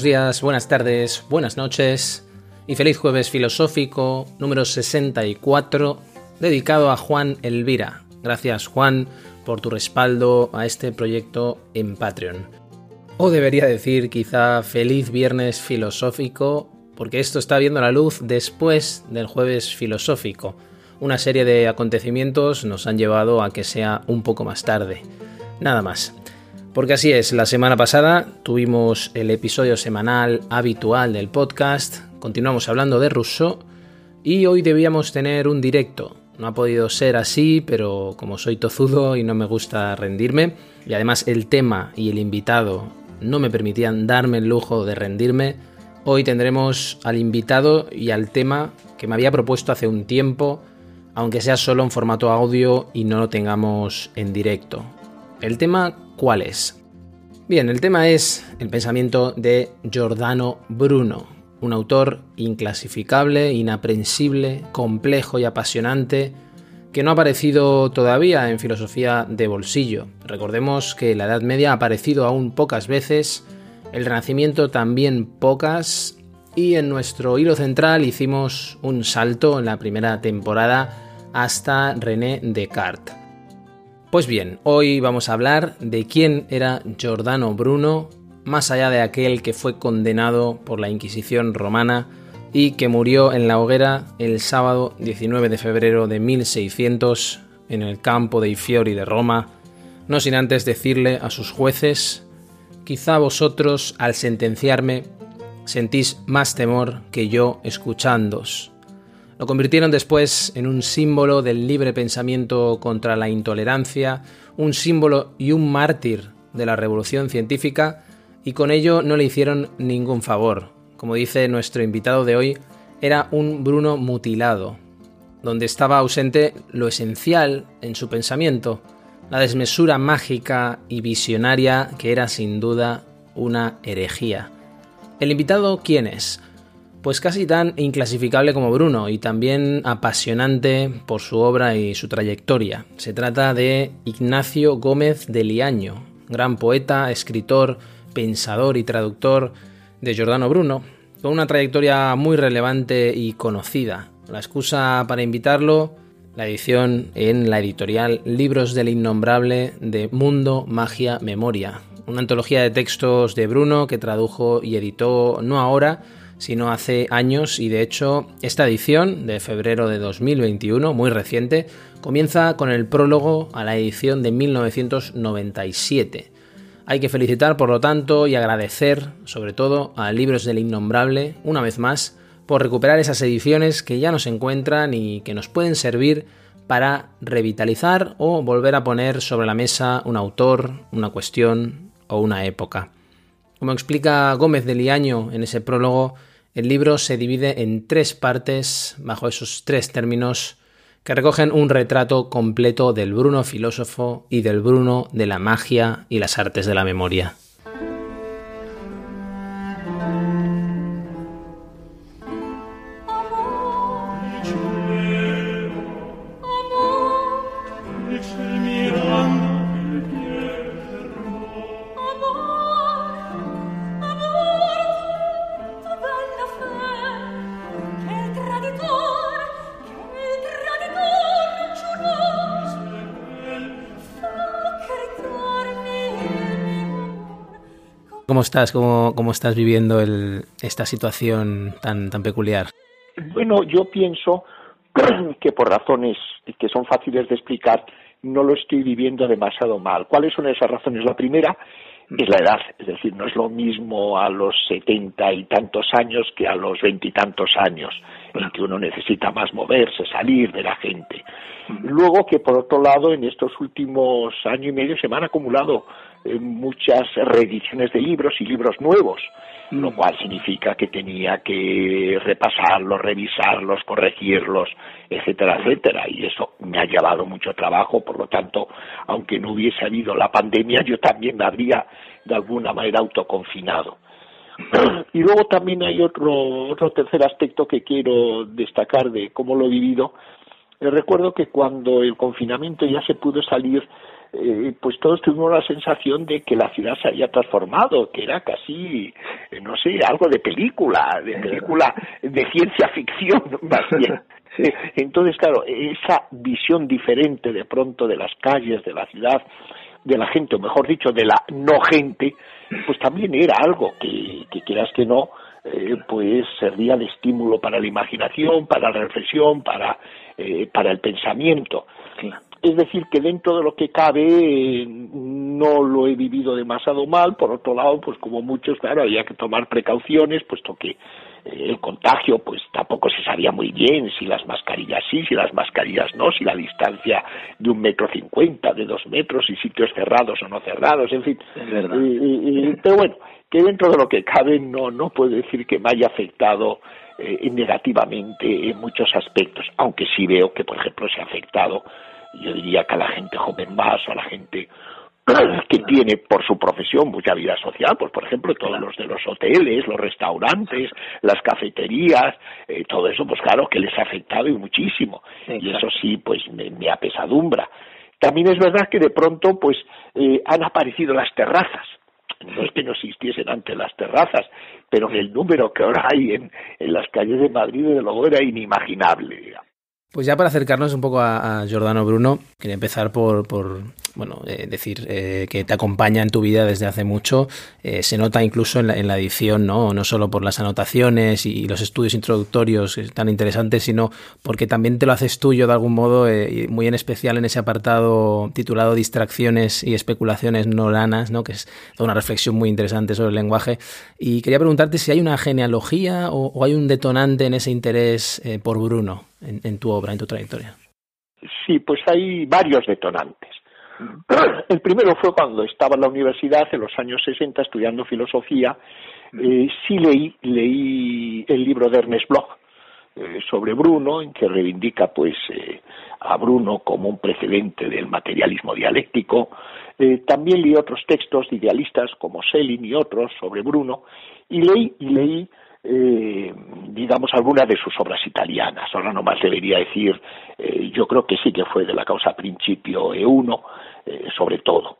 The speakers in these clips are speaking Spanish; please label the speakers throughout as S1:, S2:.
S1: Buenos días, buenas tardes, buenas noches y feliz jueves filosófico número 64 dedicado a Juan Elvira. Gracias Juan por tu respaldo a este proyecto en Patreon. O debería decir quizá feliz viernes filosófico porque esto está viendo la luz después del jueves filosófico. Una serie de acontecimientos nos han llevado a que sea un poco más tarde. Nada más. Porque así es, la semana pasada tuvimos el episodio semanal habitual del podcast, continuamos hablando de Rousseau y hoy debíamos tener un directo. No ha podido ser así, pero como soy tozudo y no me gusta rendirme, y además el tema y el invitado no me permitían darme el lujo de rendirme, hoy tendremos al invitado y al tema que me había propuesto hace un tiempo, aunque sea solo en formato audio y no lo tengamos en directo. El tema ¿Cuál es? Bien, el tema es el pensamiento de Giordano Bruno, un autor inclasificable, inaprensible, complejo y apasionante que no ha aparecido todavía en filosofía de bolsillo. Recordemos que la Edad Media ha aparecido aún pocas veces, el Renacimiento también pocas, y en nuestro hilo central hicimos un salto en la primera temporada hasta René Descartes. Pues bien, hoy vamos a hablar de quién era Giordano Bruno, más allá de aquel que fue condenado por la Inquisición romana y que murió en la hoguera el sábado 19 de febrero de 1600 en el campo de Ifiori de Roma, no sin antes decirle a sus jueces, quizá vosotros al sentenciarme sentís más temor que yo escuchándos. Lo convirtieron después en un símbolo del libre pensamiento contra la intolerancia, un símbolo y un mártir de la revolución científica, y con ello no le hicieron ningún favor. Como dice nuestro invitado de hoy, era un Bruno mutilado, donde estaba ausente lo esencial en su pensamiento, la desmesura mágica y visionaria que era sin duda una herejía. ¿El invitado quién es? Pues casi tan inclasificable como Bruno y también apasionante por su obra y su trayectoria. Se trata de Ignacio Gómez de Liaño, gran poeta, escritor, pensador y traductor de Giordano Bruno, con una trayectoria muy relevante y conocida. La excusa para invitarlo, la edición en la editorial Libros del Innombrable de Mundo, Magia, Memoria, una antología de textos de Bruno que tradujo y editó no ahora, sino hace años y de hecho esta edición de febrero de 2021, muy reciente, comienza con el prólogo a la edición de 1997. Hay que felicitar por lo tanto y agradecer sobre todo a Libros del Innombrable una vez más por recuperar esas ediciones que ya nos encuentran y que nos pueden servir para revitalizar o volver a poner sobre la mesa un autor, una cuestión o una época. Como explica Gómez de Liaño en ese prólogo, el libro se divide en tres partes bajo esos tres términos que recogen un retrato completo del Bruno filósofo y del Bruno de la magia y las artes de la memoria. ¿Cómo estás? ¿Cómo, cómo estás viviendo el, esta situación tan, tan peculiar?
S2: Bueno, yo pienso que por razones que son fáciles de explicar, no lo estoy viviendo demasiado mal. ¿Cuáles son esas razones? La primera es la edad, es decir, no es lo mismo a los setenta y tantos años que a los veintitantos años. En que uno necesita más moverse, salir, ver a gente. Luego que por otro lado en estos últimos año y medio se me han acumulado eh, muchas reediciones de libros y libros nuevos, lo cual significa que tenía que repasarlos, revisarlos, corregirlos, etcétera, etcétera. Y eso me ha llevado mucho trabajo, por lo tanto, aunque no hubiese habido la pandemia, yo también me habría de alguna manera autoconfinado. Y luego también hay otro, otro tercer aspecto que quiero destacar de cómo lo he vivido. Eh, recuerdo que cuando el confinamiento ya se pudo salir eh, pues todos tuvimos la sensación de que la ciudad se había transformado, que era casi, eh, no sé, algo de película, de película de ciencia ficción, más bien. Entonces, claro, esa visión diferente de pronto de las calles, de la ciudad, de la gente, o mejor dicho, de la no gente, pues también era algo que, que quieras que no, eh, pues servía de estímulo para la imaginación, para la reflexión, para, para el pensamiento. Es decir, que dentro de lo que cabe no lo he vivido demasiado mal. Por otro lado, pues como muchos, claro, había que tomar precauciones, puesto que eh, el contagio, pues tampoco se sabía muy bien si las mascarillas sí, si las mascarillas no, si la distancia de un metro cincuenta, de dos metros, y sitios cerrados o no cerrados, en fin. pero bueno, que dentro de lo que cabe no, no puedo decir que me haya afectado eh, negativamente en muchos aspectos, aunque sí veo que, por ejemplo, se ha afectado yo diría que a la gente joven más, a la gente que tiene por su profesión mucha vida social, pues por ejemplo todos los de los hoteles, los restaurantes, las cafeterías, eh, todo eso pues claro que les ha afectado y muchísimo y eso sí pues me, me, apesadumbra. También es verdad que de pronto pues eh, han aparecido las terrazas, no es que no existiesen antes las terrazas, pero el número que ahora hay en, en las calles de Madrid de luego era inimaginable. Digamos.
S1: Pues ya para acercarnos un poco a, a Giordano Bruno, quería empezar por, por bueno, eh, decir eh, que te acompaña en tu vida desde hace mucho. Eh, se nota incluso en la, edición, ¿no? No solo por las anotaciones y, los estudios introductorios tan interesantes, sino porque también te lo haces tuyo de algún modo, muy en especial en ese apartado titulado Distracciones y especulaciones nolanas, ¿no? Que es toda una reflexión muy interesante sobre el lenguaje. Y quería preguntarte si hay una genealogía o hay un detonante en ese interés por Bruno en, tu obra, en tu trayectoria?
S2: Sí, pues hay varios detonantes. El primero fue cuando estaba en la universidad en los años 60 estudiando filosofía. Eh, sí leí, leí el libro de Ernest Bloch eh, sobre Bruno, en que reivindica pues eh, a Bruno como un precedente del materialismo dialéctico. también leí otros textos de idealistas como Selin y otros sobre Bruno y leí y leí eh, digamos, algunas de sus obras italianas. Ahora nomás debería decir, eh, yo creo que sí que fue de la causa Principio E1, eh, sobre todo.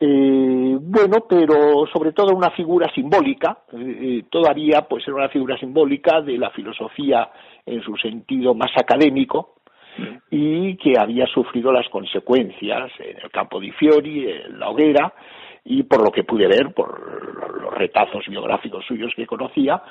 S2: Eh, bueno, pero sobre todo una figura simbólica, todavía pues era una figura simbólica de la filosofía en su sentido más académico y que había sufrido las consecuencias en el campo di Fiori, en la hoguera, y por lo que pude ver, por los retazos biográficos suyos que conocía,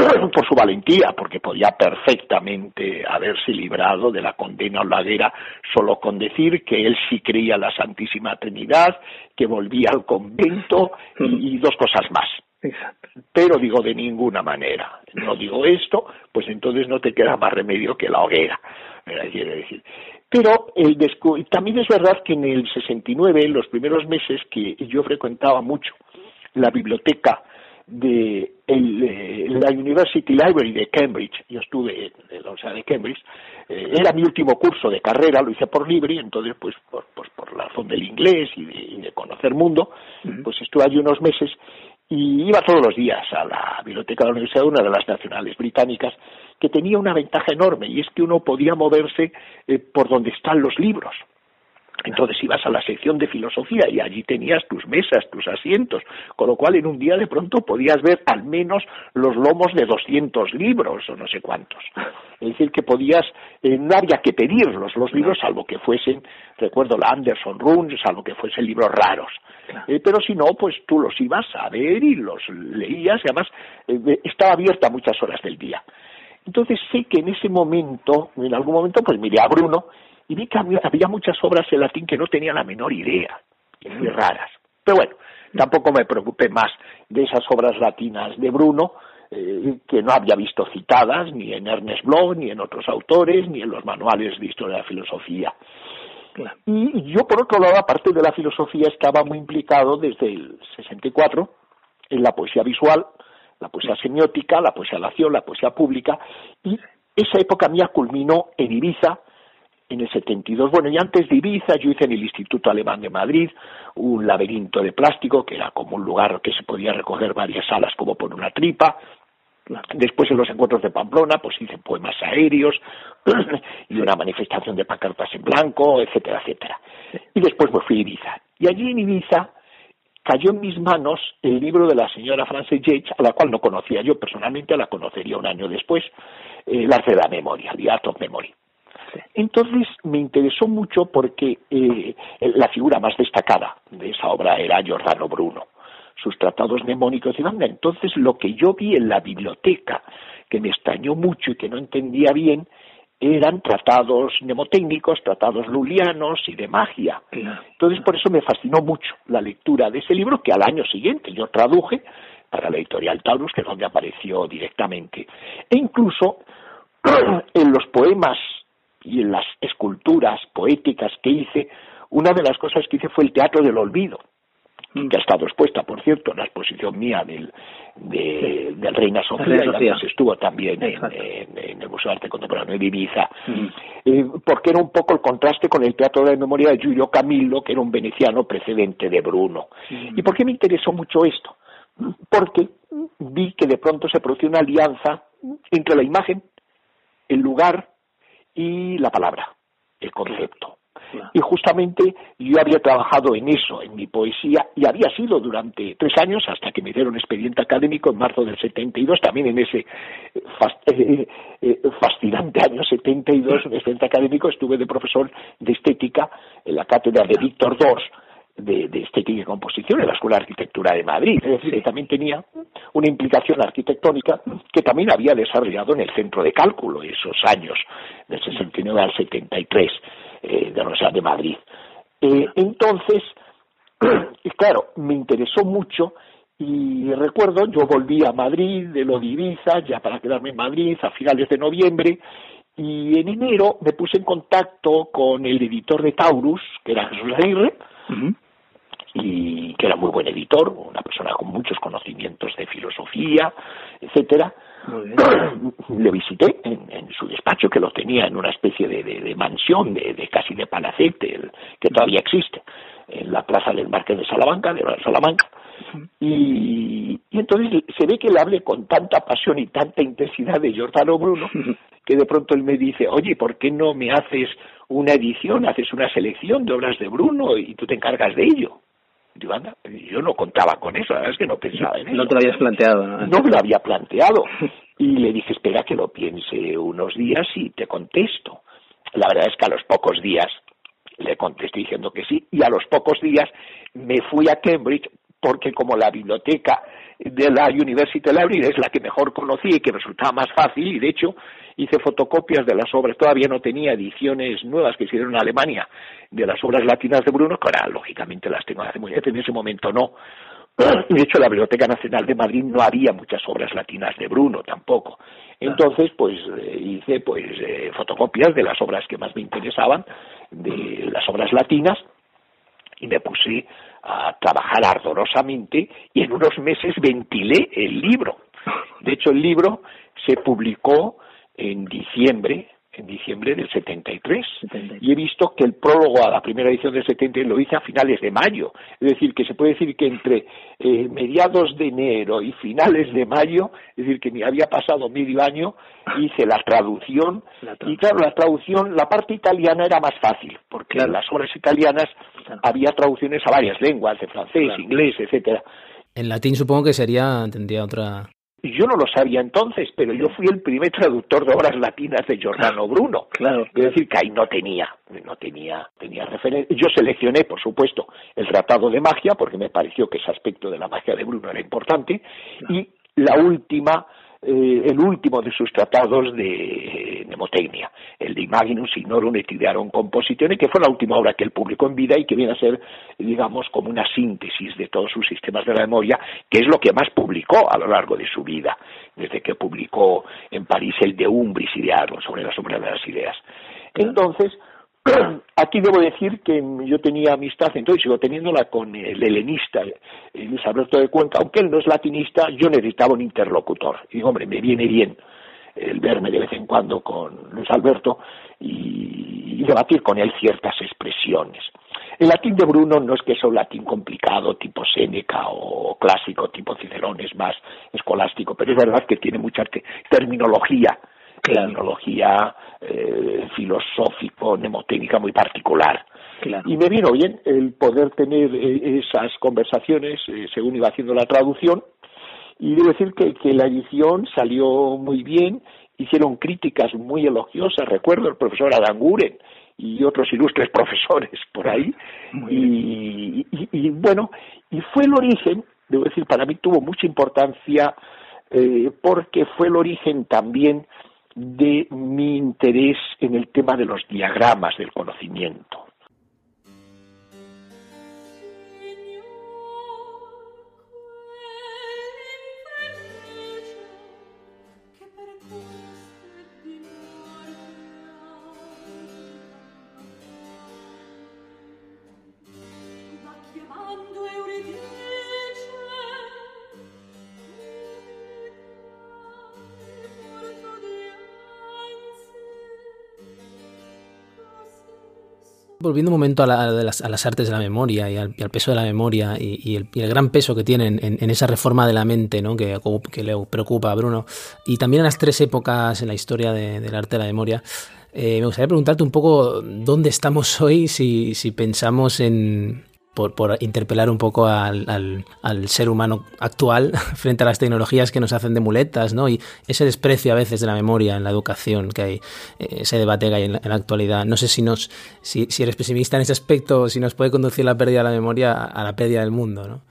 S2: por su valentía, porque podía perfectamente haberse librado de la condena hoguera solo con decir que él sí creía en la Santísima Trinidad, que volvía al convento y, dos cosas más. Pero digo de ninguna manera, no digo esto, pues entonces no te queda más remedio que la hoguera. Quiere decir. Pero el también es verdad que en el 69, en los primeros meses que yo frecuentaba mucho la biblioteca de la University Library de Cambridge, yo estuve en la Universidad de Cambridge, eh, era mi último curso de carrera, lo hice por libre, entonces pues por, pues, por la razón del inglés y de, conocer mundo, pues estuve allí unos meses y iba todos los días a la biblioteca de la Universidad, una de las nacionales británicas, que tenía una ventaja enorme y es que uno podía moverse eh, por donde están los libros. Entonces ibas a la sección de filosofía y allí tenías tus mesas, tus asientos, con lo cual en un día de pronto podías ver al menos los lomos de 200 libros o no sé cuántos. Es decir, que podías, eh, no había que pedirlos los libros, salvo que fuesen, recuerdo la Anderson Run, salvo que fuesen libros raros. Eh, pero si no, pues tú los ibas a ver y los leías y además eh, estaba abierta muchas horas del día. Entonces sé que en ese momento, en algún momento, pues miré a Bruno y vi que había, muchas obras en latín que no tenía la menor idea, muy raras. Pero bueno, tampoco me preocupé más de esas obras latinas de Bruno, eh, que no había visto citadas ni en Ernest Bloch, ni en otros autores, ni en los manuales de historia de la filosofía. Y yo, por otro lado, aparte de la filosofía, estaba muy implicado desde el 64 en la poesía visual, la poesía semiótica, la poesía de la acción, la poesía pública, y esa época mía culminó en Ibiza, en el 72. Bueno, y antes de Ibiza yo hice en el Instituto Alemán de Madrid un laberinto de plástico, que era como un lugar que se podía recoger varias salas como por una tripa. Después en los encuentros de Pamplona, pues hice poemas aéreos y una manifestación de pancartas en blanco, etcétera, etcétera. Y después me fui a Ibiza. Y allí en Ibiza cayó en mis manos el libro de la señora Frances Yates, a la cual no conocía yo personalmente, la conocería un año después, eh, arte de la memoria, The Art of Memory. Entonces me interesó mucho porque eh, la figura más destacada de esa obra era Giordano Bruno, sus tratados mnemónicos y banda. Entonces lo que yo vi en la biblioteca, que me extrañó mucho y que no entendía bien, eran tratados mnemotécnicos, tratados lulianos y de magia. Entonces por eso me fascinó mucho la lectura de ese libro que al año siguiente yo traduje para la editorial Taurus, que es donde apareció directamente. E incluso en los poemas y en las esculturas poéticas que hice, una de las cosas que hice fue el teatro del olvido. Que ha estado expuesta, por cierto, en la exposición mía del, del Reina Sofía, y estuvo también en, el Museo de Arte Contemporáneo de Ibiza, mm. eh, porque era un poco el contraste con el teatro de la memoria de Giulio Camillo, que era un veneciano precedente de Bruno. Mm. ¿Y por qué me interesó mucho esto? Porque vi que de pronto se producía una alianza entre la imagen, el lugar y la palabra, el concepto. Y justamente yo había trabajado en eso, en mi poesía, y había sido durante tres años, hasta que me dieron expediente académico en marzo del 72, también en ese eh, eh, eh, fascinante año 72, en expediente académico, estuve de profesor de estética en la cátedra de Víctor Dors, de, estética y composición en la Escuela de Arquitectura de Madrid. Es decir, que también tenía una implicación arquitectónica que también había desarrollado en el centro de cálculo esos años, del 69 al 73, eh, de la Universidad de Madrid. Eh, entonces, claro, me interesó mucho y recuerdo, yo volví a Madrid de lo de Ibiza, ya para quedarme en Madrid a finales de noviembre, y en enero me puse en contacto con el editor de Taurus, que era Jesús Aguirre, y que era muy buen editor, una persona con muchos conocimientos de filosofía, etcétera. Le visité en, su despacho, que lo tenía en una especie de, mansión, de, casi de palacete, que todavía existe, en la plaza del Marqués de Salamanca, de Salamanca. Y, y, entonces se ve que le hablé con tanta pasión y tanta intensidad de Giordano Bruno, que de pronto él me dice, oye, ¿por qué no me haces una edición, haces una selección de obras de Bruno y tú te encargas de ello? Yo no contaba con eso, la verdad es que no pensaba en eso.
S1: No te lo habías planteado.
S2: No, no me lo había planteado. Y le dije, espera que lo piense unos días y te contesto. La verdad es que a los pocos días le contesté diciendo que sí, y a los pocos días me fui a Cambridge porque como la biblioteca de la University Library es la que mejor conocía y que resultaba más fácil, y de hecho hice fotocopias de las obras, todavía no tenía ediciones nuevas que hicieron en Alemania de las obras latinas de Bruno, que ahora lógicamente las tengo hace muy en ese momento no. De hecho, en la Biblioteca Nacional de Madrid no había muchas obras latinas de Bruno tampoco. Entonces, pues eh, hice pues eh, fotocopias de las obras que más me interesaban, de las obras latinas, y me puse a trabajar ardorosamente y en unos meses ventilé el libro. De hecho, el libro se publicó en diciembre, en diciembre del 73. Y he visto que el prólogo a la primera edición del 73 lo hice a finales de mayo. Es decir, que se puede decir que entre eh, mediados de enero y finales de mayo, es decir, que me había pasado medio año, hice la traducción. y claro, la traducción, la parte italiana era más fácil, porque en las obras italianas había traducciones a varias lenguas, de francés, inglés, etcétera.
S1: En latín supongo que sería, tendría otra
S2: yo no lo sabía entonces, pero yo fui el primer traductor de obras latinas de Giordano Bruno.
S1: Claro.
S2: Es decir, que ahí no tenía, no tenía, tenía referencia. Yo seleccioné, por supuesto, el Tratado de Magia, porque me pareció que ese aspecto de la magia de Bruno era importante, y la última eh, el último de sus tratados de mnemotecnia, el de Imaginum Signorum et Idearum Compositione, que fue la última obra que él publicó en vida y que viene a ser, digamos, como una síntesis de todos sus sistemas de la memoria, que es lo que más publicó a lo largo de su vida, desde que publicó en París el de Umbris Idearum, sobre la sombra de las ideas. Entonces, Aquí debo decir que yo tenía amistad, entonces sigo teniéndola con el helenista Luis Alberto de Cuenca, aunque él no es latinista, yo necesitaba un interlocutor. Y digo, hombre, me viene bien el verme de vez en cuando con Luis Alberto y, debatir con él ciertas expresiones. El latín de Bruno no es que sea un latín complicado, tipo Séneca o clásico, tipo Cicerón, es más escolástico, pero es verdad que tiene mucha terminología terminología eh, filosófico, mnemotécnica muy particular. Y me vino bien el poder tener eh, esas conversaciones eh, según iba haciendo la traducción. Y debo decir que, que la edición salió muy bien, hicieron críticas muy elogiosas. Recuerdo el profesor Adanguren y otros ilustres profesores por ahí. Y, y, y, bueno, y fue el origen, debo decir, para mí tuvo mucha importancia eh, porque fue el origen también de mi interés en el tema de los diagramas del conocimiento.
S1: Volviendo un momento a, las, artes de la memoria y al, peso de la memoria y, el, gran peso que tienen en, esa reforma de la mente ¿no? que, le preocupa a Bruno, y también a las tres épocas en la historia del arte de la memoria, eh, me gustaría preguntarte un poco dónde estamos hoy si pensamos en, por, por, interpelar un poco al, al, ser humano actual frente a las tecnologías que nos hacen de muletas, ¿no? Y ese desprecio a veces de la memoria en la educación que hay, eh, ese debate que hay en la, actualidad. No sé si, nos, si, si, eres pesimista en ese aspecto, si nos puede conducir la pérdida de la memoria a la pérdida del mundo, ¿no?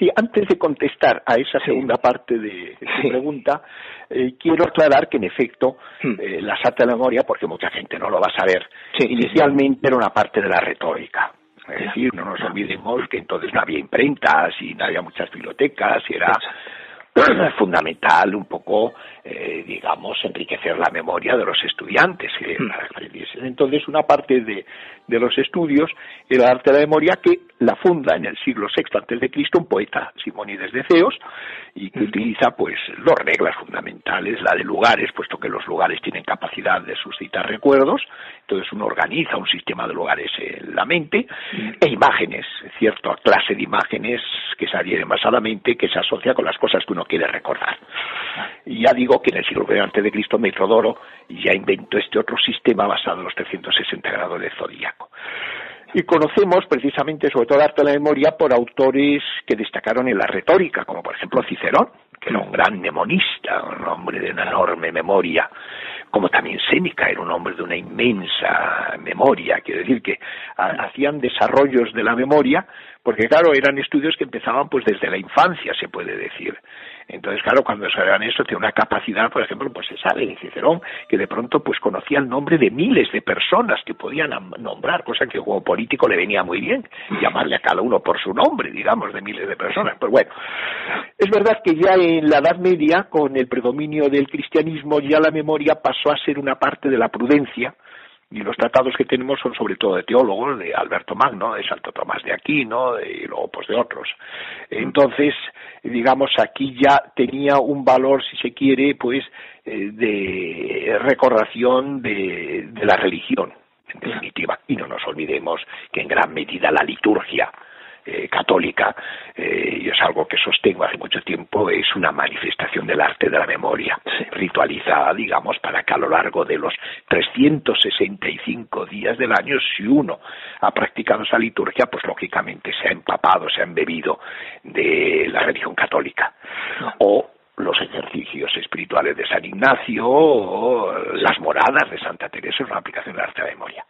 S2: Sí, antes de contestar a esa segunda parte de, tu pregunta, eh, quiero aclarar que en efecto hmm. eh, la la memoria, porque mucha gente no lo va a saber, inicialmente era una parte de la retórica. Es decir, no nos olvidemos que entonces no había imprentas y no había muchas bibliotecas y era fundamental un poco, eh, digamos, enriquecer la memoria de los estudiantes. Hmm. Entonces, una parte de, de los estudios era el arte de la memoria que la funda en el siglo VI antes de Cristo un poeta, Simónides de Ceos, y que utiliza pues dos reglas fundamentales, la de lugares, puesto que los lugares tienen capacidad de suscitar recuerdos, entonces uno organiza un sistema de lugares en la mente, e imágenes, cierta clase de imágenes que se adhieren más a la mente, que se asocia con las cosas que uno quiere recordar. Y ya digo que en el siglo I antes de Cristo Metrodoro ya inventó este otro sistema basado en los 360 grados de zodíaco. Y conocemos precisamente, sobre todo el arte de la memoria, por autores que destacaron en la retórica, como por ejemplo Cicerón, que era un gran mnemonista, un hombre de una enorme memoria, como también Séneca era un hombre de una inmensa memoria, quiero decir que hacían desarrollos de la memoria, porque claro, eran estudios que empezaban pues desde la infancia, se puede decir. Entonces, claro, cuando se vean esto, tiene una capacidad, por ejemplo, pues se sabe de Cicerón, que de pronto pues conocía el nombre de miles de personas que podían nombrar, cosa que como político le venía muy bien, llamarle a cada uno por su nombre, digamos, de miles de personas. Pues bueno, es verdad que ya en la Edad Media, con el predominio del cristianismo, ya la memoria pasó a ser una parte de la prudencia, y los tratados que tenemos son sobre todo de teólogos, de Alberto Magno, de Santo Tomás de Aquino, y luego pues de otros. Entonces, digamos, aquí ya tenía un valor, si se quiere, pues eh, de recordación de, de la religión, en definitiva. Y no nos olvidemos que en gran medida la liturgia eh, católica, eh, y es algo que sostengo hace mucho tiempo, es una manifestación del arte de la memoria, ritualizada, digamos, para que a lo largo de los 365 días del año, si uno ha practicado esa liturgia, pues lógicamente se ha empapado, se ha embebido de la religión católica. O los ejercicios espirituales de San Ignacio o las moradas de Santa Teresa es una aplicación del arte de la memoria.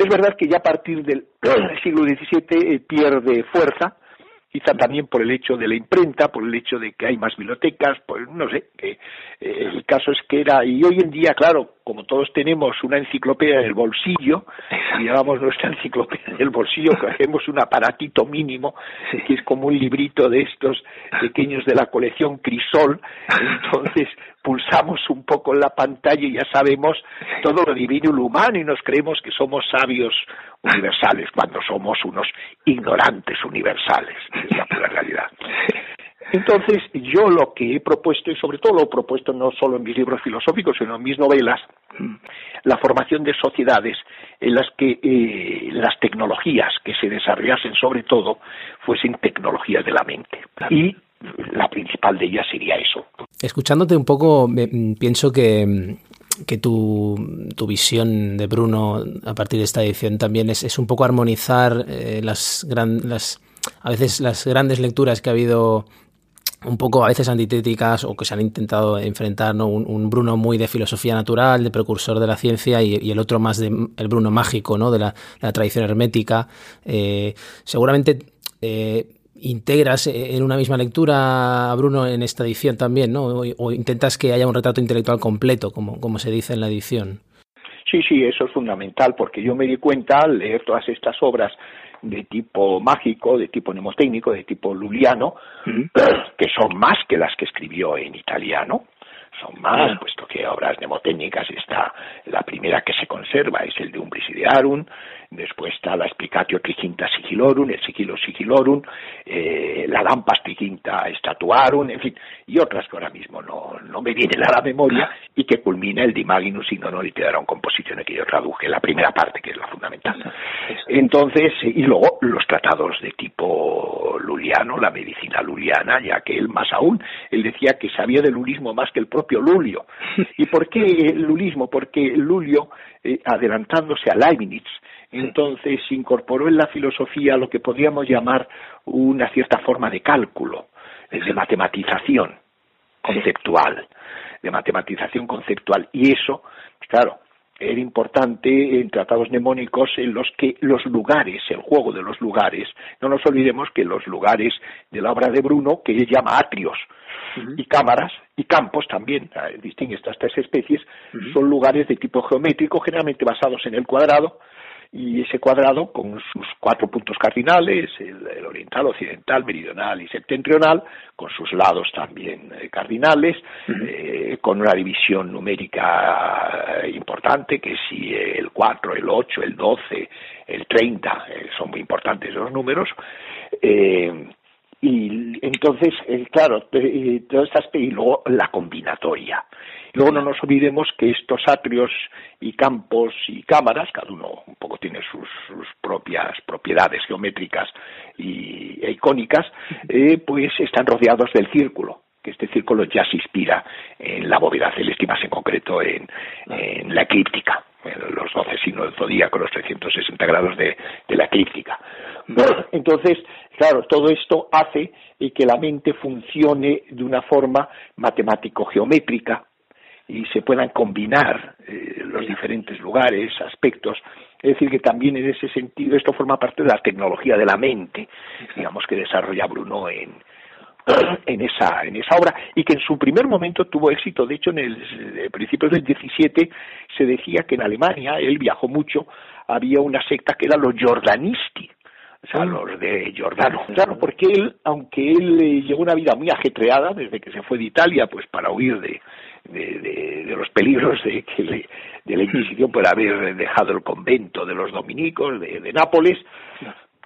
S2: Es verdad que ya a partir del siglo XVII eh, pierde fuerza quizá también por el hecho de la imprenta, por el hecho de que hay más bibliotecas, pues no sé, eh, el caso es que era, y hoy en día, claro, como todos tenemos una enciclopedia en el bolsillo, y llevamos nuestra enciclopedia en el bolsillo, cogemos un aparatito mínimo, que es como un librito de estos pequeños de la colección Crisol, entonces pulsamos un poco en la pantalla y ya sabemos todo lo divino y lo humano y nos creemos que somos sabios universales cuando somos unos ignorantes universales, es la realidad. Entonces, yo lo que he propuesto, y sobre todo lo he propuesto no solo en mis libros filosóficos, sino en mis novelas, la formación de sociedades en las que eh, las tecnologías que se desarrollasen sobre todo fuesen tecnologías de la mente. Y la principal de ellas sería eso.
S1: Escuchándote un poco, pienso que, que tu, tu, visión de Bruno a partir de esta edición también es, es un poco armonizar eh, las, gran, las a veces las grandes lecturas que ha habido un poco a veces antitéticas o que se han intentado enfrentar, ¿no? un, Bruno muy de filosofía natural, de precursor de la ciencia y, el otro más de el Bruno mágico, ¿no? de, la, tradición hermética. Eh, seguramente eh, integras en una misma lectura a Bruno en esta edición también, ¿no? O, intentas que haya un retrato intelectual completo, como, como se dice en la edición.
S2: Sí, sí, eso es fundamental, porque yo me di cuenta al leer todas estas obras de tipo mágico, de tipo mnemotécnico, de tipo luliano, que son más que las que escribió en italiano, son más, puesto que obras mnemotécnicas está la primera que se conserva, es el de Umbris Idearum, después está la Explicatio Triginta Sigilorum, el Sigilo Sigilorum, eh, la Lampas Triginta Statuarum, en fin, y otras que ahora mismo no, no me vienen a la memoria, y que culmina el Dimaginus Ignono Literarum Composition que yo traduje, la primera parte, que es la fundamental. Entonces, y luego los tratados de tipo luliano, la medicina luliana, ya que él más aún, él decía que sabía del lulismo más que el propio Lulio. ¿Y por qué el lulismo? Porque Lulio, eh, adelantándose a Leibniz, entonces incorporó en la filosofía lo que podríamos llamar una cierta forma de cálculo, de matematización conceptual, de matematización conceptual. Y eso, claro, era importante en tratados mnemónicos en los que los lugares, el juego de los lugares, no nos olvidemos que los lugares de la obra de Bruno, que él llama atrios, y cámaras y campos también, distingue estas tres especies, son lugares de tipo geométrico, generalmente basados en el cuadrado, y ese cuadrado con sus cuatro puntos cardinales, el, oriental, occidental, meridional y septentrional, con sus lados también eh, cardinales, eh, con una división numérica importante, que si el 4, el 8, el 12, el 30, son muy importantes los números, y entonces, eh, claro, eh, todas estas, y luego la combinatoria. Luego no nos olvidemos que estos atrios y campos y cámaras, cada uno un poco tiene sus, propias propiedades geométricas y, e icónicas, eh, pues están rodeados del círculo que este círculo ya se inspira en la bóveda celeste más en concreto en, en la eclíptica, en los 12 signos del zodíaco, los 360 grados de, de la eclíptica. Entonces, claro, todo esto hace que la mente funcione de una forma matemático-geométrica y se puedan combinar eh, los diferentes lugares, aspectos. Es decir, que también en ese sentido esto forma parte de la tecnología de la mente, digamos, que desarrolla Bruno en, en esa, en esa obra y que en su primer momento tuvo éxito. De hecho, en el, eh, principios del 17 se decía que en Alemania, él viajó mucho, había una secta que era los Jordanisti, o sea, los de Giordano. Claro, porque él, aunque él eh, llevó una vida muy ajetreada desde que se fue de Italia, pues para huir de, de, de, los peligros de, que de la Inquisición por haber dejado el convento de los dominicos de, de Nápoles,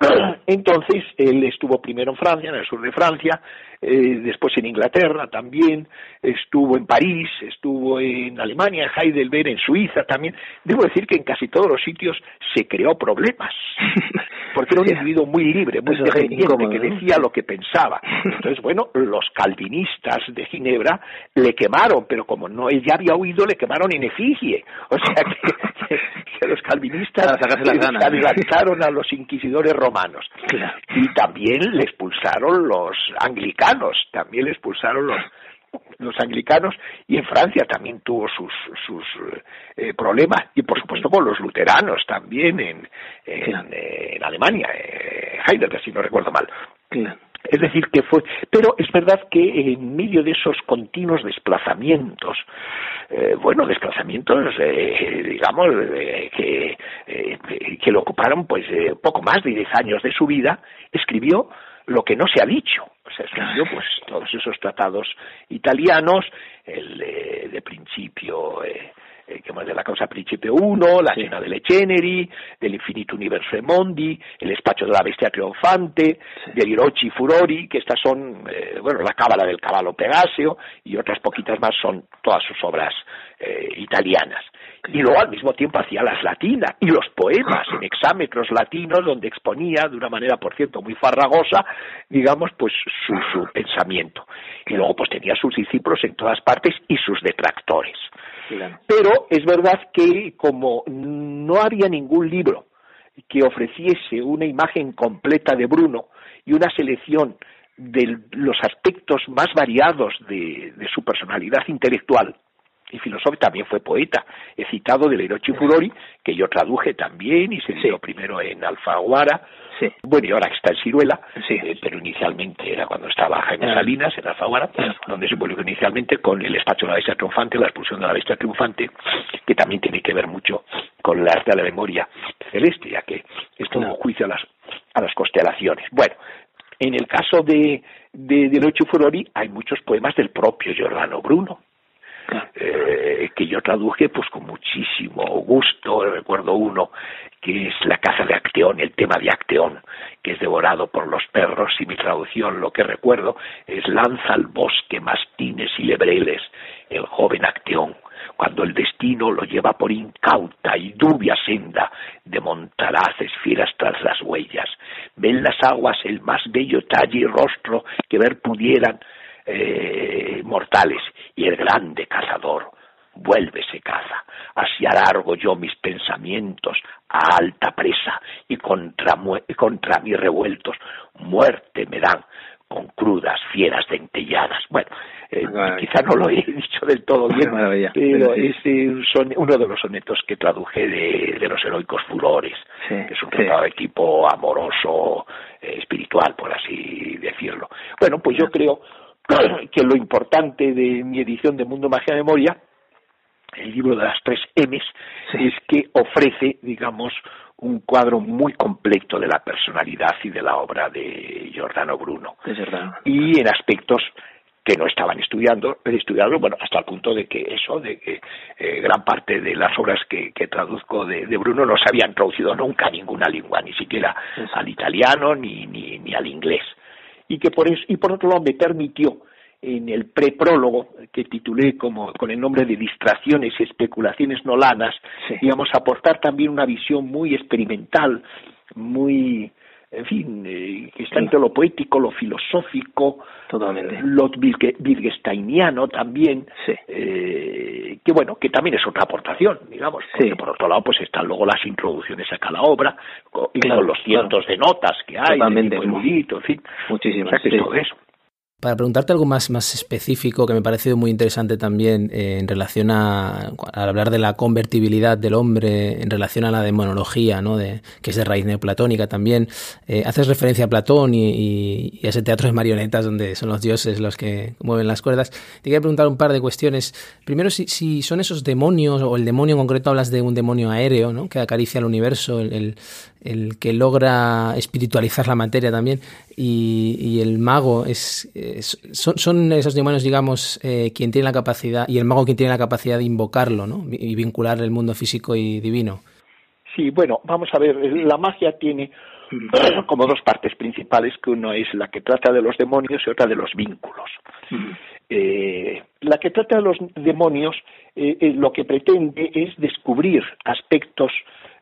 S2: entonces él estuvo primero en Francia, en el sur de Francia, eh, después en Inglaterra también, estuvo en París, estuvo en Alemania, en Heidelberg, en Suiza también. Debo decir que en casi todos los sitios se creó problemas, porque era un individuo muy libre, muy independiente, que decía lo que pensaba. Entonces, bueno, los calvinistas de Ginebra le quemaron, pero como no él ya había huido, le quemaron en efigie. O sea que, los calvinistas adelantaron a los inquisidores romanos. Y también le expulsaron los anglicanos también le expulsaron los los anglicanos y en Francia también tuvo sus sus eh, problemas y por supuesto con los luteranos también en en, en Alemania eh, Heidelberg si no recuerdo mal Es decir, que fue, pero es verdad que en medio de esos continuos desplazamientos, eh, bueno, desplazamientos, eh, digamos, eh, que, que le ocuparon pues poco más de diez años de su vida, escribió lo que no se ha dicho. O sea, escribió pues todos esos tratados italianos, el de principio eh, de la causa Principe 1, la cena de Ceneri, del infinito universo de Mondi, el despacho de la bestia triunfante, del Hirochi Furori, que estas son, eh, bueno, la cábala del caballo Pegasio, y otras poquitas más son todas sus obras eh, italianas. Y luego al mismo tiempo hacía las latinas y los poemas en exámetros latinos donde exponía de una manera, por cierto, muy farragosa, digamos, pues su, su pensamiento. Y luego pues tenía sus discípulos en todas partes y sus detractores. Pero es verdad que como no había ningún libro que ofreciese una imagen completa de Bruno y una selección de los aspectos más variados de, su personalidad intelectual, y filosófica, también fue poeta. He citado de Lerochi Furori, que yo traduje también y se dio primero en Alfaguara, bueno, y ahora está en Ciruela, eh, pero inicialmente era cuando estaba Jaime Salinas en Alfaguara, donde se publicó inicialmente con el despacho de la bestia triunfante, la expulsión de la bestia triunfante, que también tiene que ver mucho con el arte de la memoria celeste, ya que es todo un juicio a las, a las constelaciones. Bueno, en el caso de, de, de Noche Furori hay muchos poemas del propio Giordano Bruno, eh, que yo traduje pues con muchísimo gusto. Recuerdo uno que es la casa de Acteón, el tema de Acteón, que es devorado por los perros y mi traducción lo que recuerdo es lanza al bosque mastines y lebreles el joven Acteón cuando el destino lo lleva por incauta y dubia senda de montaraces fieras tras las huellas. Ven las aguas el más bello talle y rostro que ver pudieran eh, mortales y el grande cazador vuelve se caza. Así alargo yo mis pensamientos a alta presa y contra, contra mis revueltos muerte me dan con crudas fieras dentelladas. Bueno, eh, quizá no lo he dicho del todo bien, pero es uno de los sonetos que traduje de, los heroicos furores, que es un tratado de tipo amoroso, eh, espiritual, por así decirlo. Bueno, pues yo creo que lo importante de mi edición de Mundo Magia Memoria, el libro de las tres M's, es que ofrece, digamos, un cuadro muy completo de la personalidad y de la obra de Giordano Bruno. Y en aspectos que no estaban estudiando, estudiando, bueno, hasta el punto de que eso, de que eh, gran parte de las obras que, traduzco de, Bruno no se habían traducido nunca a ninguna lengua, ni siquiera al italiano ni, ni, ni al inglés y que por eso, y por otro lado me permitió en el preprólogo que titulé como con el nombre de distracciones y especulaciones nolanas, digamos aportar también una visión muy experimental, muy en fin, eh, que está entre lo poético, lo filosófico,
S1: Totalmente.
S2: lo wittgensteiniano también, eh, que bueno, que también es otra aportación, digamos, porque por otro lado pues están luego las introducciones a cada obra, y con los cientos de notas que hay, de en fin,
S1: muchísimas,
S2: o sea, que todo eso.
S1: Para preguntarte algo más, más específico que me ha parecido muy interesante también eh, en relación a, hablar de la convertibilidad del hombre, en relación a la demonología, ¿no? de, que es de raíz neoplatónica también. Eh, haces referencia a Platón y, a ese teatro de marionetas donde son los dioses los que mueven las cuerdas. Te quería preguntar un par de cuestiones. Primero, si, si son esos demonios, o el demonio en concreto hablas de un demonio aéreo ¿no? que acaricia el universo, el que logra espiritualizar la materia también, y, el mago es, son, esos demonios, digamos, eh, quien tiene la capacidad, y el mago quien tiene la capacidad de invocarlo, ¿no? Y vincular el mundo físico y divino.
S2: Sí, bueno, vamos a ver, la magia tiene como dos partes principales, que uno es la que trata de los demonios y otra de los vínculos. Eh, la que trata de los demonios eh, lo que pretende es descubrir aspectos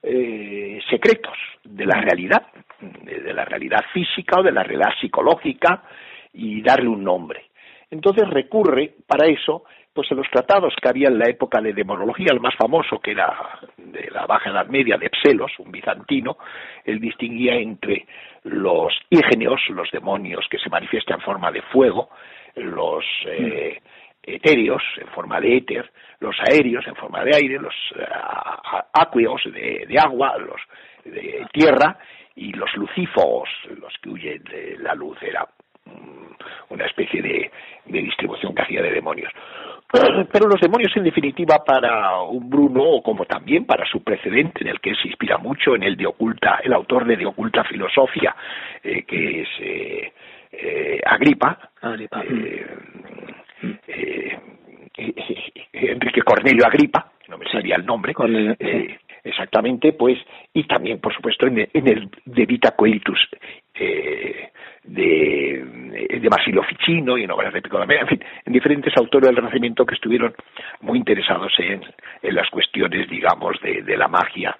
S2: eh, secretos de la realidad, de la realidad física o de la realidad psicológica y darle un nombre. Entonces recurre para eso pues en los tratados que había en la época de demonología, el más famoso que era de la Baja Edad Media de Pselos, un bizantino, él distinguía entre los ígeneos, los demonios que se manifiestan en forma de fuego, los eh, etéreos en forma de éter, los aéreos en forma de aire, los uh, de, de, agua, los de tierra y los lucífogos, los que huyen de la luz. Era una especie de, distribución que hacía de demonios. Pero los demonios, en definitiva, para un Bruno, o como también para su precedente, en el que se inspira mucho, en el de Oculta, el autor de De Oculta Filosofía, eh, que es eh, eh, Agripa, Agripa. Enrique Cornelio Agripa, no me sabía el nombre, exactamente, pues, y también, por supuesto, en el, de Vita Coelitus, eh, de, de Ficino y en obras de Pico de en fin, en diferentes autores del Renacimiento que estuvieron muy interesados en, en las cuestiones, digamos, de, de la magia,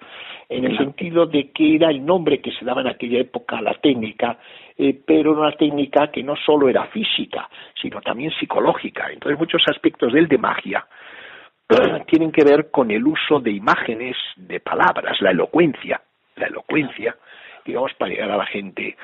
S2: en el sentido de que era el nombre que se daba en aquella época a la técnica, eh, pero una técnica que no solo era física, sino también psicológica. Entonces, muchos aspectos del de magia tienen que ver con el uso de imágenes, de palabras, la elocuencia, la elocuencia, digamos, para llegar a la gente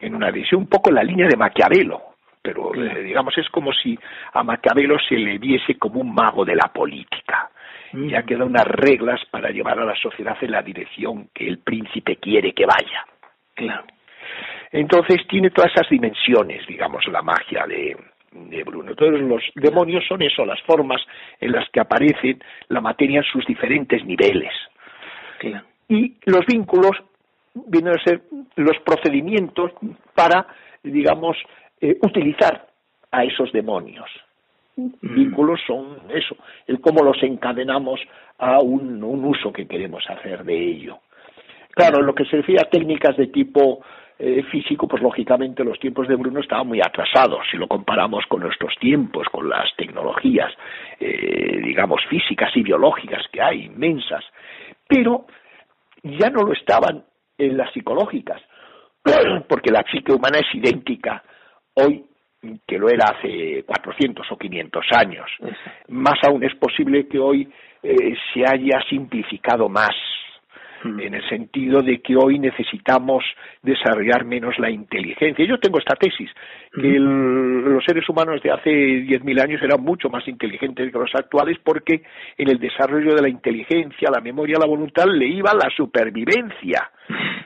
S2: en una visión un poco en la línea de Maquiavelo, pero eh, digamos es como si a Maquiavelo se le viese como un mago de la política. Ya queda unas reglas para llevar a la sociedad en la dirección que el príncipe quiere que vaya. Claro. Entonces tiene todas esas dimensiones, digamos, la magia de, de Bruno. Entonces los demonios son eso, las formas en las que aparece la materia en sus diferentes niveles. Y los vínculos vienen a ser los procedimientos para, digamos, eh, utilizar a esos demonios. Mm. Vínculos son eso, el cómo los encadenamos a un, un uso que queremos hacer de ello. Claro, lo que se refiere a técnicas de tipo eh, físico, pues lógicamente los tiempos de Bruno estaban muy atrasados si lo comparamos con nuestros tiempos, con las tecnologías, eh, digamos, físicas y biológicas que hay, inmensas. Pero ya no lo estaban en las psicológicas, porque la psique humana es idéntica hoy que lo era hace 400 o 500 años. Más aún es posible que hoy eh, se haya simplificado más Mm. en el sentido de que hoy necesitamos desarrollar menos la inteligencia. Yo tengo esta tesis, que los seres humanos de hace 10.000 años eran mucho más inteligentes que los actuales porque en el desarrollo de la inteligencia, la memoria, la voluntad le iba la supervivencia.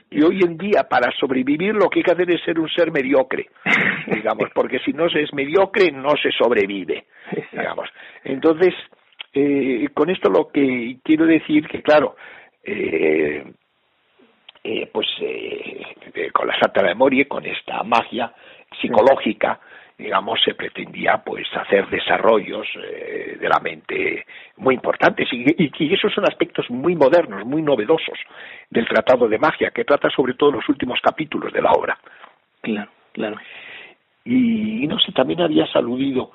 S2: Y hoy en día, para sobrevivir, lo que hay que hacer es ser un ser mediocre, digamos, porque si no se es mediocre, no se sobrevive, digamos. Entonces, eh, con esto lo que quiero decir que, claro, eh, eh, pues eh, con la Santa Memoria, con esta magia psicológica, digamos, se pretendía pues hacer desarrollos de la mente muy importantes y, y, esos son aspectos muy modernos, muy novedosos del Tratado de Magia, que trata sobre todo los últimos capítulos de la obra.
S1: Claro, claro.
S2: Y, y no sé, también habías aludido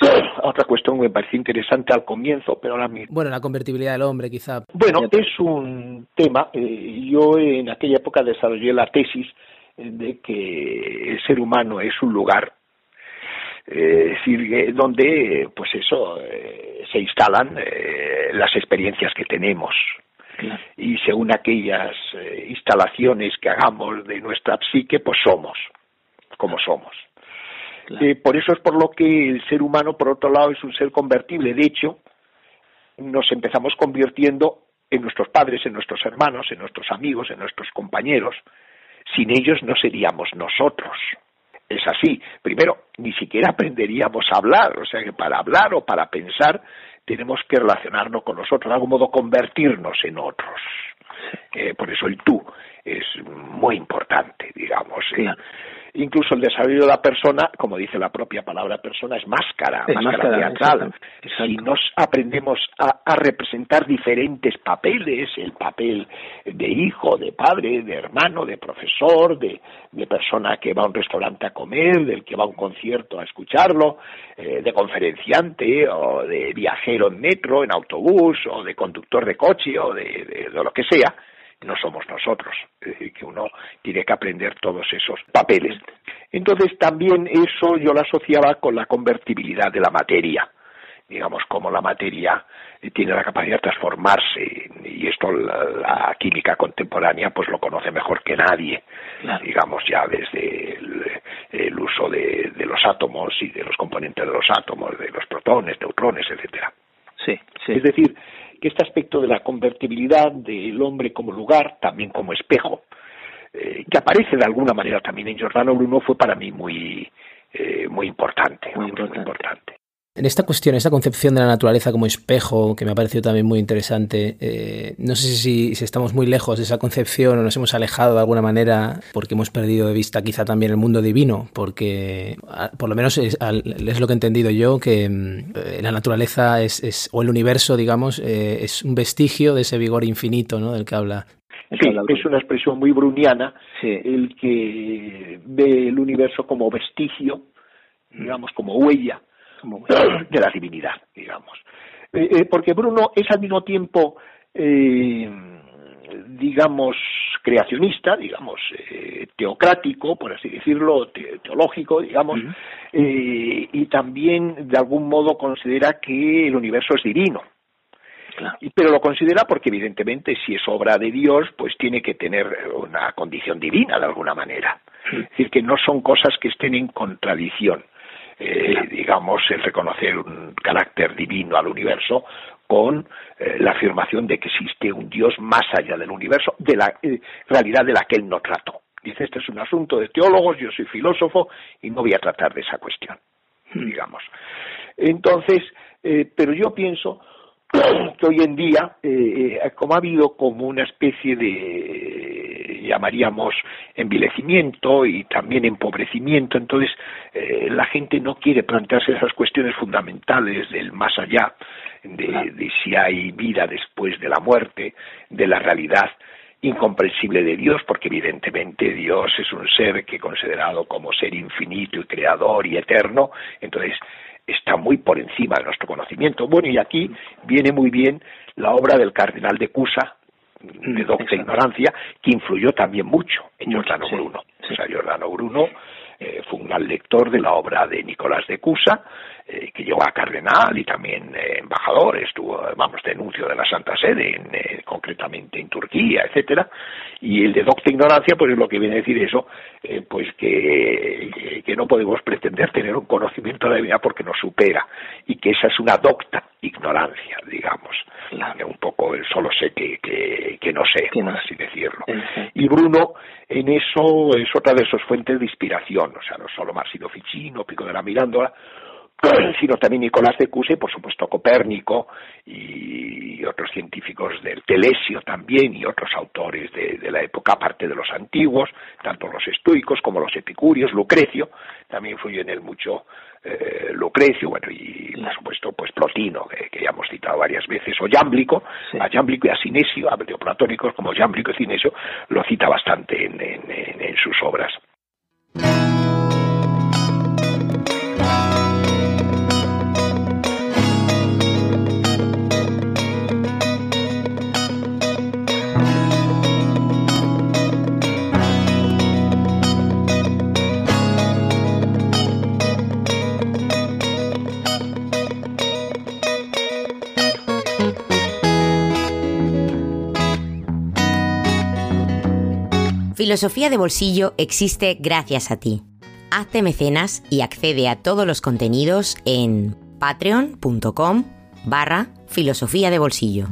S2: otra cuestión que me pareció interesante al comienzo, pero ahora mismo.
S1: Bueno, la convertibilidad del hombre, quizá.
S2: Bueno, es un tema. Eh, yo en aquella época desarrollé la tesis de que el ser humano es un lugar eh, decir, donde, pues eso, eh, se instalan las experiencias que tenemos. Y según aquellas instalaciones que hagamos de nuestra psique, pues somos como somos. Eh, por eso es por lo que el ser humano, por otro lado, es un ser convertible. De hecho, nos empezamos convirtiendo en nuestros padres, en nuestros hermanos, en nuestros amigos, en nuestros compañeros. Sin ellos no seríamos nosotros. Es así. Primero, ni siquiera aprenderíamos a hablar. O sea que para hablar o para pensar tenemos que relacionarnos con nosotros, de algún modo convertirnos en otros. Eh, por eso el tú es muy importante, digamos. ¿eh? Incluso el desarrollo de la persona, como dice la propia palabra persona, es máscara, máscara, teatral. Si nos aprendemos a, representar diferentes papeles, el papel de hijo, de padre, de hermano, de profesor, de, persona que va a un restaurante a comer, del que va a un concierto a escucharlo, eh, de conferenciante o de viajero en metro, en autobús, o de conductor de coche o de lo que sea, no somos nosotros, es decir, que uno tiene que aprender todos esos papeles. Entonces también eso yo lo asociaba con la convertibilidad de la materia, digamos, como la materia tiene la capacidad de transformarse y esto la, química contemporánea pues lo conoce mejor que nadie, digamos ya desde el, uso de, los átomos y de los componentes de los átomos, de los protones, neutrones, etcétera.
S1: Sí, sí.
S2: Es decir, que este aspecto de la convertibilidad del hombre como lugar, también como espejo, eh, que aparece de alguna manera también en Giordano Bruno, fue para mí muy, muy importante, muy importante.
S1: En esta cuestión, esta concepción de la naturaleza como espejo, que me ha parecido también muy interesante, eh, no sé si, estamos muy lejos de esa concepción o nos hemos alejado de alguna manera porque hemos perdido de vista quizá también el mundo divino, porque por lo menos es, lo que he entendido yo, que mm, la naturaleza es, o el universo, digamos, eh, es un vestigio de ese vigor infinito ¿no? del que habla.
S2: Sí, es una expresión muy bruniana el que ve el universo como vestigio, digamos, como huella de la divinidad, digamos. Eh, eh, porque Bruno es al mismo tiempo, eh, digamos, creacionista, digamos, teocrático, por así decirlo, teológico, digamos, y también de algún modo considera que el universo es divino. Pero lo considera porque evidentemente si es obra de Dios, pues tiene que tener una condición divina de alguna manera. Es decir, que no son cosas que estén en contradicción eh, digamos, el reconocer un carácter divino al universo con eh, la afirmación de que existe un Dios más allá del universo, de la eh, realidad de la que él no trató. Dice, este es un asunto de teólogos, yo soy filósofo y no voy a tratar de esa cuestión, hmm. digamos. Entonces, eh, pero yo pienso que hoy en día, como ha habido como una especie de llamaríamos envilecimiento y también empobrecimiento. Entonces, eh, la gente no quiere plantearse esas cuestiones fundamentales del más allá, de, si hay vida después de la muerte, de la realidad incomprensible de Dios, porque evidentemente Dios es un ser que considerado como ser infinito y creador y eterno, entonces está muy por encima de nuestro conocimiento. Bueno, y aquí viene muy bien la obra del cardenal de Cusa, de mm, docta ignorancia, que influyó también mucho en Giordano Bruno. O sea, Giordano Bruno eh, fue un gran lector de la obra de Nicolás de Cusa, eh, que llegó a cardenal y también eh, embajador, estuvo, vamos, denuncio de la Santa Sede, en, concretamente en Turquía, etcétera, y el de docta ignorancia, pues es lo que viene a decir eso, pues que, que, no podemos pretender tener un conocimiento de la vida porque nos supera, y que esa es una docta ignorancia, digamos, un poco el solo sé que, que, no sé, por así decirlo. Y Bruno en eso es otra de sus fuentes de inspiración, o sea, no solo Marsino Ficino, Pico de la Mirándola, sino también Nicolás de Cusa y por supuesto Copérnico y otros científicos del Telesio también y otros autores de, la época, aparte de los antiguos, tanto los estoicos como los epicúreos, Lucrecio, también influyó en él mucho eh, Lucrecio, bueno, y por supuesto, pues Plotino, que, ya hemos citado varias veces, o Yámblico, a Yámblico y a Sinesio, a platónicos como Yámblico y Sinesio, lo cita bastante en sus obras. Thank you.
S3: Filosofía de Bolsillo existe gracias a ti. Hazte mecenas y accede a todos los contenidos en patreon.com barra filosofía de bolsillo.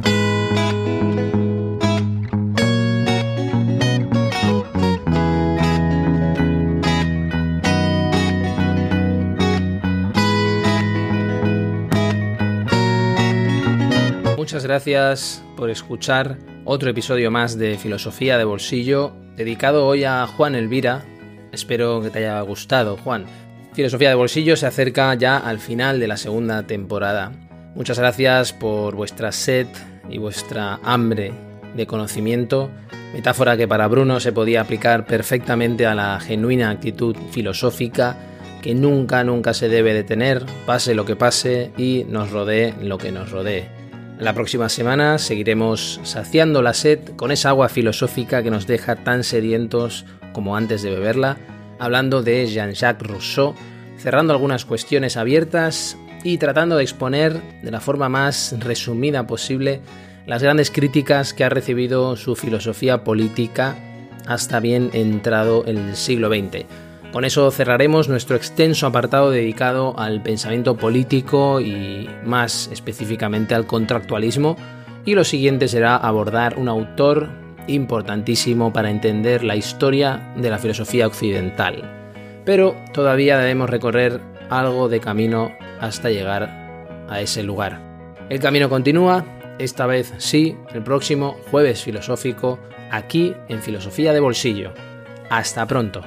S1: Muchas gracias por escuchar otro episodio más de Filosofía de Bolsillo dedicado hoy a Juan Elvira. Espero que te haya gustado, Juan. Filosofía de Bolsillo se acerca ya al final de la segunda temporada. Muchas gracias por vuestra sed y vuestra hambre de conocimiento, metáfora que para Bruno se podía aplicar perfectamente a la genuina actitud filosófica que nunca, nunca se debe de tener, pase lo que pase y nos rodee lo que nos rodee. La próxima semana seguiremos saciando la sed con esa agua filosófica que nos deja tan sedientos como antes de beberla, hablando de Jean-Jacques Rousseau, cerrando algunas cuestiones abiertas y tratando de exponer de la forma más resumida posible las grandes críticas que ha recibido su filosofía política hasta bien entrado el siglo XX. Con eso cerraremos nuestro extenso apartado dedicado al pensamiento político y más específicamente al contractualismo y lo siguiente será abordar un autor importantísimo para entender la historia de la filosofía occidental. pero todavía debemos recorrer algo de camino hasta llegar a ese lugar. El camino continúa, esta vez sí, el próximo jueves filosófico, aquí en Filosofía de Bolsillo. Hasta pronto.